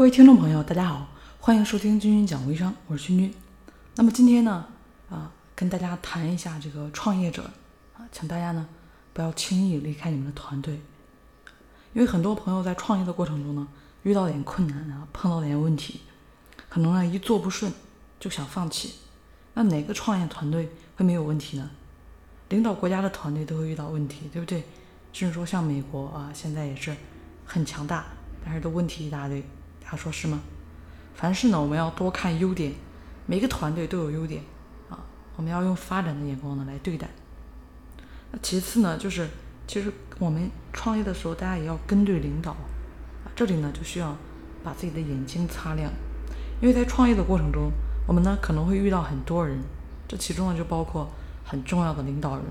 各位听众朋友，大家好，欢迎收听君君讲微商，我是君君。那么今天呢，啊，跟大家谈一下这个创业者啊，请大家呢不要轻易离开你们的团队，因为很多朋友在创业的过程中呢，遇到点困难啊，碰到点问题，可能呢一做不顺就想放弃。那哪个创业团队会没有问题呢？领导国家的团队都会遇到问题，对不对？甚至说像美国啊，现在也是很强大，但是都问题一大堆。他说是吗？凡事呢，我们要多看优点，每个团队都有优点啊，我们要用发展的眼光呢来对待。那其次呢，就是其实我们创业的时候，大家也要跟对领导啊，这里呢就需要把自己的眼睛擦亮，因为在创业的过程中，我们呢可能会遇到很多人，这其中呢就包括很重要的领导人。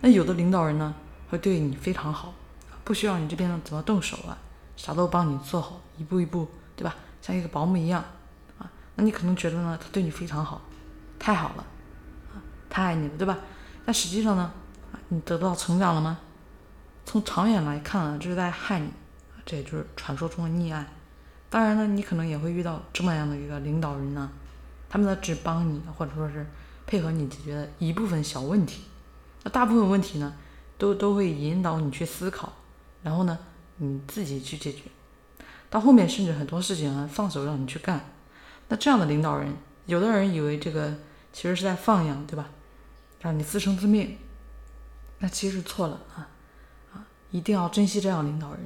那有的领导人呢会对你非常好，不需要你这边呢怎么动手啊。啥都帮你做好，一步一步，对吧？像一个保姆一样，啊，那你可能觉得呢，他对你非常好，太好了，啊，太爱你了，对吧？但实际上呢，你得到成长了吗？从长远来看啊，这是在害你，这也就是传说中的溺爱。当然呢，你可能也会遇到这么样的一个领导人呢，他们呢只帮你，或者说是配合你解决一部分小问题，那大部分问题呢，都都会引导你去思考，然后呢？你自己去解决，到后面甚至很多事情啊放手让你去干，那这样的领导人，有的人以为这个其实是在放养，对吧？让你自生自灭，那其实错了啊啊！一定要珍惜这样领导人，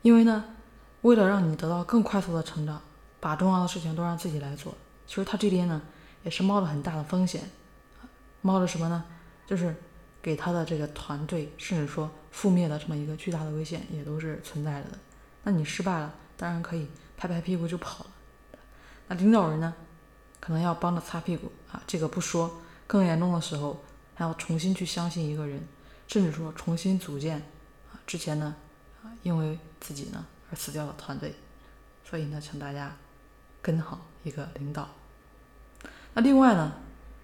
因为呢，为了让你得到更快速的成长，把重要的事情都让自己来做，其实他这边呢也是冒了很大的风险，冒着什么呢？就是。给他的这个团队，甚至说覆灭的这么一个巨大的危险，也都是存在的。那你失败了，当然可以拍拍屁股就跑了。那领导人呢，可能要帮着擦屁股啊，这个不说。更严重的时候，还要重新去相信一个人，甚至说重新组建啊之前呢啊因为自己呢而死掉的团队。所以呢，请大家跟好一个领导。那另外呢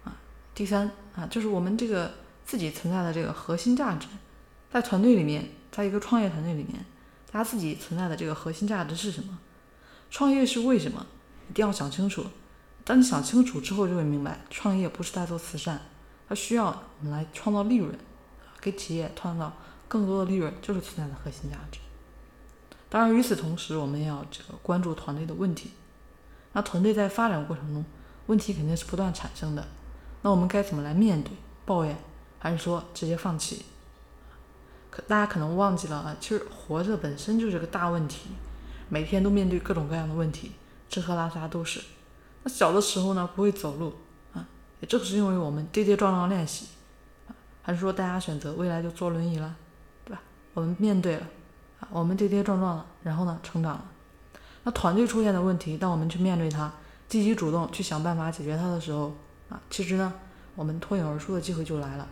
啊，第三啊，就是我们这个。自己存在的这个核心价值，在团队里面，在一个创业团队里面，他自己存在的这个核心价值是什么？创业是为什么？一定要想清楚。当你想清楚之后，就会明白，创业不是在做慈善，它需要我们来创造利润，给企业创造更多的利润，就是存在的核心价值。当然，与此同时，我们要这个关注团队的问题。那团队在发展过程中，问题肯定是不断产生的。那我们该怎么来面对？抱怨？还是说直接放弃？可大家可能忘记了啊，其实活着本身就是个大问题，每天都面对各种各样的问题，吃喝拉撒都是。那小的时候呢，不会走路啊，也正是因为我们跌跌撞撞练习啊。还是说大家选择未来就坐轮椅了，对吧？我们面对了啊，我们跌跌撞撞了，然后呢，成长了。那团队出现的问题，当我们去面对它，积极主动去想办法解决它的时候啊，其实呢，我们脱颖而出的机会就来了。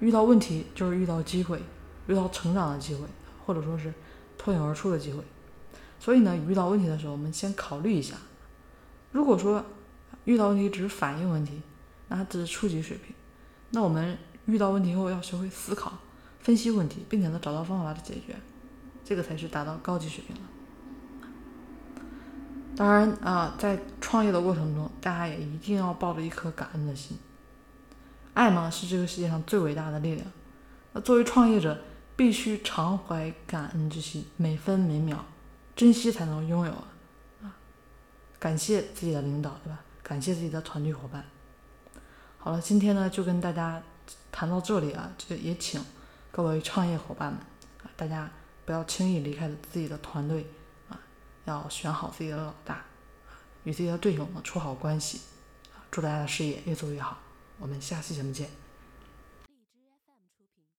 遇到问题就是遇到机会，遇到成长的机会，或者说是脱颖而出的机会。所以呢，遇到问题的时候，我们先考虑一下。如果说遇到问题只是反应问题，那它只是初级水平。那我们遇到问题后要学会思考、分析问题，并且呢找到方法去解决，这个才是达到高级水平了。当然啊，在创业的过程中，大家也一定要抱着一颗感恩的心。爱嘛是这个世界上最伟大的力量。那作为创业者，必须常怀感恩之心，每分每秒珍惜才能拥有啊！感谢自己的领导，对吧？感谢自己的团队伙伴。好了，今天呢就跟大家谈到这里啊，这也请各位创业伙伴们啊，大家不要轻易离开自己的团队啊，要选好自己的老大，与自己的队友呢处好关系，祝大家的事业越做越好。我们下期节目见。